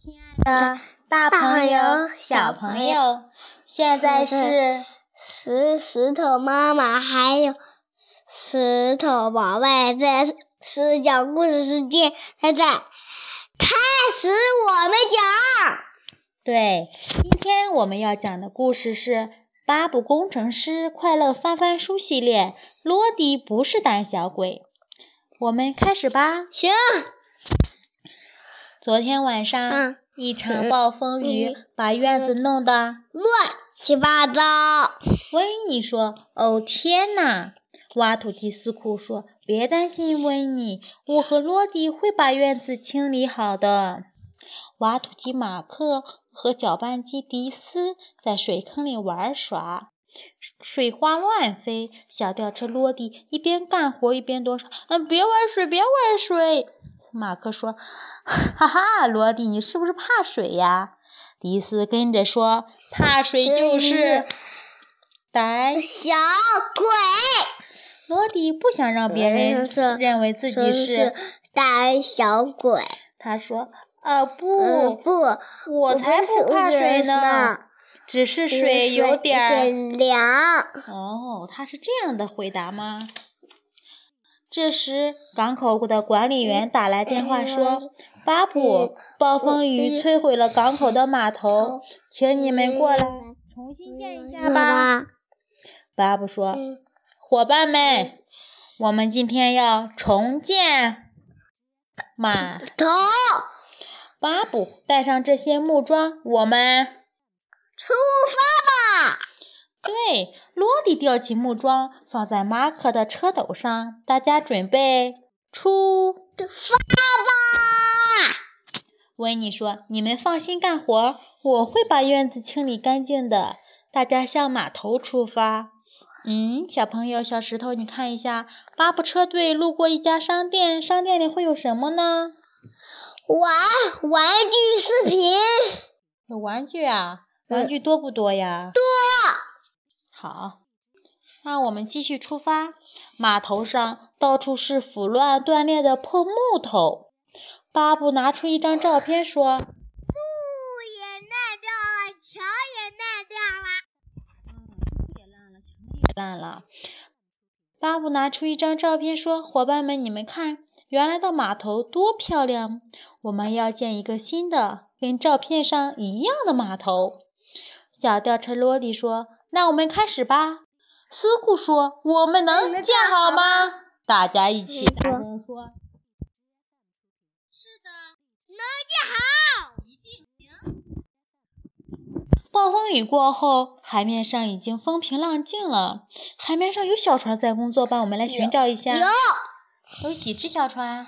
亲爱的大朋友、小朋友，现在是石石头妈妈还有石头宝贝在是讲故事时间，现在开始我们讲。对，今天我们要讲的故事是《巴布工程师快乐翻翻书》系列，《罗迪不是胆小鬼》。我们开始吧。行。昨天晚上，一 场暴风雨把院子弄得乱七八糟。温妮说：“哦，天哪！”挖土机斯库说：“别担心，温妮，我和罗迪会把院子清理好的。”挖土机马克和搅拌机迪斯在水坑里玩耍，水花乱飞。小吊车罗迪一边干活一边多说：“嗯，别玩水，别玩水。”马克说：“哈哈，罗迪，你是不是怕水呀？”迪斯跟着说：“怕水就是胆小鬼。”罗迪不想让别人认为自己是胆小鬼。他说：“呃，不不，我才不怕水呢，只是水有点凉。”哦，他是这样的回答吗？这时，港口的管理员打来电话说：“巴布，暴风雨摧毁了港口的码头，请你们过来重新建一下吧。”巴布说：“伙伴们，我们今天要重建码头。”巴布，带上这些木桩，我们出发吧。对，罗迪吊起木桩放在马可的车斗上，大家准备出发吧。温妮说：“你们放心干活，我会把院子清理干净的。”大家向码头出发。嗯，小朋友，小石头，你看一下，巴布车队路过一家商店，商店里会有什么呢？玩玩具视频。有玩具啊？玩具多不多呀？多。好，那我们继续出发。码头上到处是腐乱断裂的破木头。巴布拿出一张照片说：“树也烂掉了，桥也烂掉了。”嗯，树也烂了，墙也烂了。巴布拿出一张照片说：“伙伴们，你们看，原来的码头多漂亮！我们要建一个新的，跟照片上一样的码头。”小吊车罗迪说。那我们开始吧。斯库说：“我们能建好吗？”大家一起大声说：“是的，能建好，一定行。”暴风雨过后，海面上已经风平浪静了。海面上有小船在工作吧？我们来寻找一下。有，有几只小船？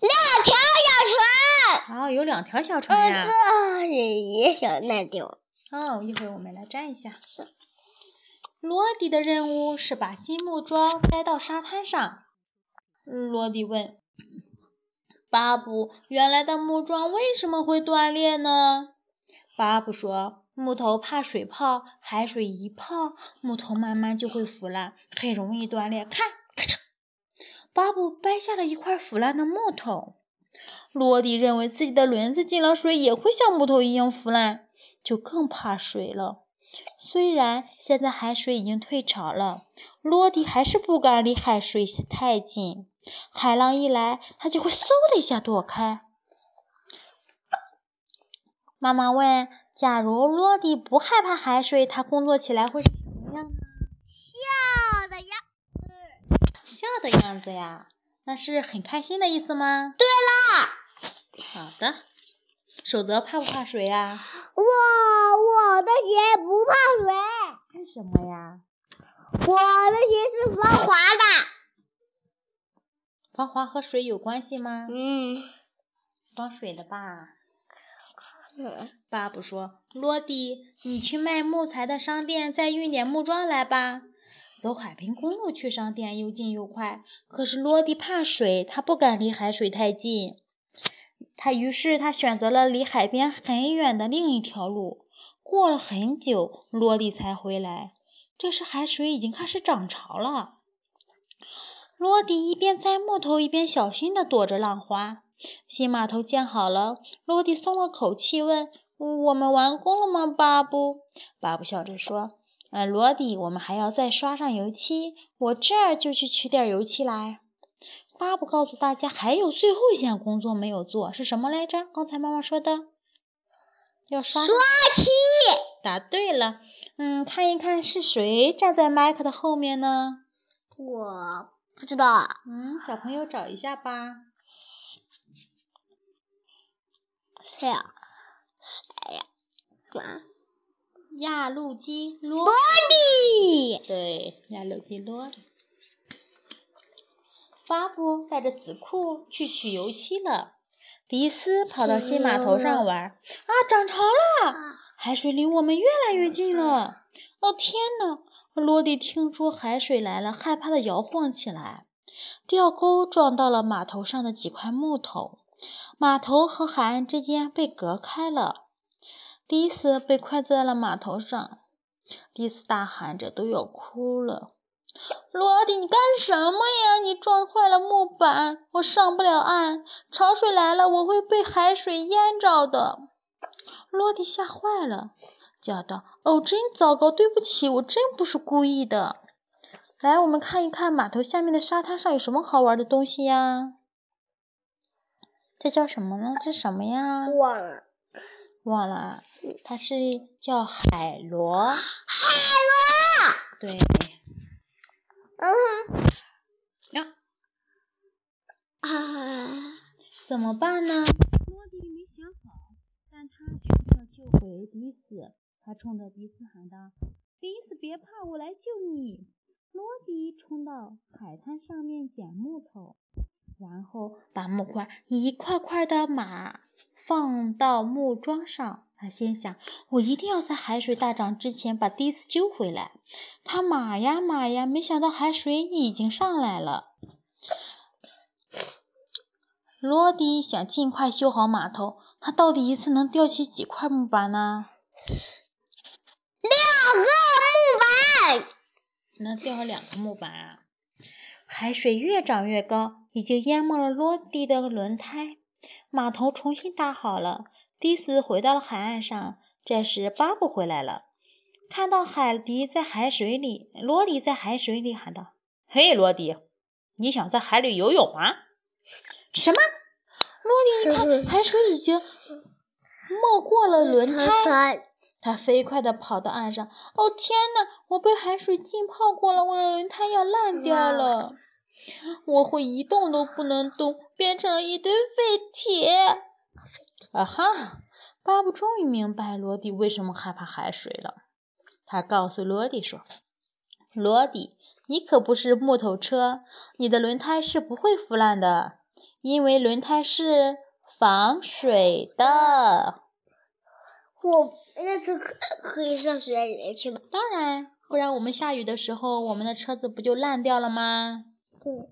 两条小船。哦，有两条小船呀。这里也小那条。哦，一会儿我们来粘一下。是。罗迪的任务是把新木桩塞到沙滩上。罗迪问：“巴布，原来的木桩为什么会断裂呢？”巴布说：“木头怕水泡，海水一泡，木头慢慢就会腐烂，很容易断裂。看，咔嚓！”巴布掰下了一块腐烂的木头。罗迪认为自己的轮子进了水也会像木头一样腐烂，就更怕水了。虽然现在海水已经退潮了，罗迪还是不敢离海水太近。海浪一来，他就会嗖的一下躲开。妈妈问：“假如罗迪不害怕海水，他工作起来会是什么样呢？”笑的样子。笑的样子呀？那是很开心的意思吗？对了。好的。守则怕不怕水呀？我我的鞋不怕水。为什么呀？我的鞋是防滑的。防滑和水有关系吗？嗯。防水的吧。爸爸说：“罗迪，你去卖木材的商店再运点木桩来吧。走海滨公路去商店又近又快。可是罗迪怕水，他不敢离海水太近。”他于是他选择了离海边很远的另一条路。过了很久，罗迪才回来。这时海水已经开始涨潮了。罗迪一边栽木头，一边小心地躲着浪花。新码头建好了，罗迪松了口气，问：“我们完工了吗，巴布？”巴布笑着说：“呃，罗迪，我们还要再刷上油漆，我这儿就去取点油漆来。”巴布告诉大家，还有最后一项工作没有做，是什么来着？刚才妈妈说的，要刷刷漆。答对了。嗯，看一看是谁站在麦克的后面呢？我不知道啊。嗯，小朋友找一下吧。谁呀？谁呀？妈。压路机罗迪。对，压路机罗迪。巴布带着死库去取油漆了。迪斯跑到新码头上玩。啊，涨潮了！海水离我们越来越近了。哦，天哪！罗迪听说海水来了，害怕的摇晃起来。吊钩撞到了码头上的几块木头，码头和海岸之间被隔开了。迪斯被困在了码头上。迪斯大喊着，都要哭了。罗迪，你干什么呀？你撞坏了木板，我上不了岸。潮水来了，我会被海水淹着的。罗迪吓坏了，叫道：“哦，真糟糕！对不起，我真不是故意的。”来，我们看一看码头下面的沙滩上有什么好玩的东西呀？这叫什么呢？这什么呀？忘了，忘了，它是叫海螺。海螺。对。嗯，呀，啊，怎么办呢？罗迪没想好，但他决定要救回迪斯。他冲着迪斯喊道：“迪斯，别怕，我来救你。”罗迪冲到海滩上面捡木头，然后把木块一块块的码放到木桩上。他心想：“我一定要在海水大涨之前把迪斯救回来。”他码呀码呀，没想到海水已经上来了。罗迪想尽快修好码头。他到底一次能吊起几块木板呢？两个木板。能吊两个木板啊！海水越涨越高，已经淹没了罗迪的轮胎。码头重新搭好了。迪斯回到了海岸上，这时巴布回来了，看到海迪在海水里，罗迪在海水里喊道：“嘿，罗迪，你想在海里游泳吗？”什么？罗迪一看海水已经没过了轮胎，他飞快地跑到岸上。哦天哪！我被海水浸泡过了，我的轮胎要烂掉了，我会一动都不能动，变成了一堆废铁。啊哈！巴布终于明白罗迪为什么害怕海水了。他告诉罗迪说：“罗迪，你可不是木头车，你的轮胎是不会腐烂的，因为轮胎是防水的。”我那车可可以上水里面去吗？当然，不然我们下雨的时候，我们的车子不就烂掉了吗？对。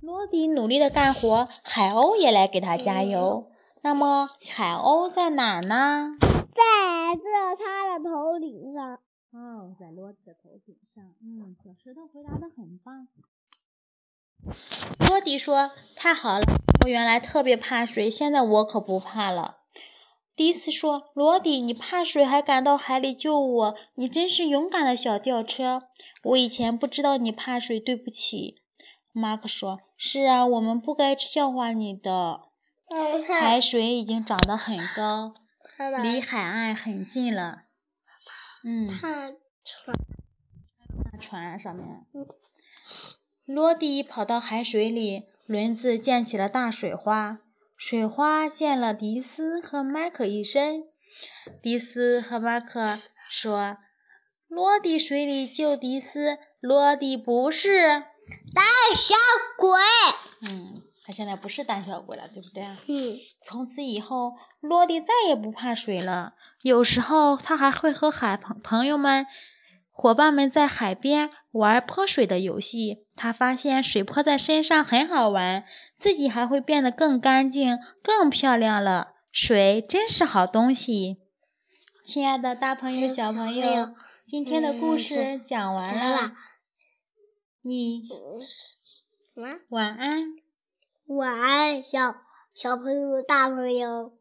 罗迪努力的干活，海鸥也来给他加油。那么海鸥在哪儿呢？在这他的头顶上。哦，在罗迪的头顶上。嗯，小石头回答的很棒。罗迪说：“太好了，我原来特别怕水，现在我可不怕了。”迪斯说：“罗迪，你怕水还敢到海里救我，你真是勇敢的小吊车。我以前不知道你怕水，对不起。”马克说：“是啊，我们不该笑话你的。”海水已经涨得很高，离海岸很近了。嗯，船，船上面。罗迪跑到海水里，轮子溅起了大水花，水花溅了迪斯和麦克一身。迪斯和麦克说：“罗迪水里救迪斯，罗迪不是胆小鬼。”嗯。他现在不是胆小鬼了，对不对？嗯。从此以后，落地再也不怕水了。有时候，他还会和海朋朋友们、伙伴们在海边玩泼水的游戏。他发现水泼在身上很好玩，自己还会变得更干净、更漂亮了。水真是好东西。亲爱的大朋友、小朋友，今天的故事讲完了。你什么？晚安。晚安，小小朋友、大朋友。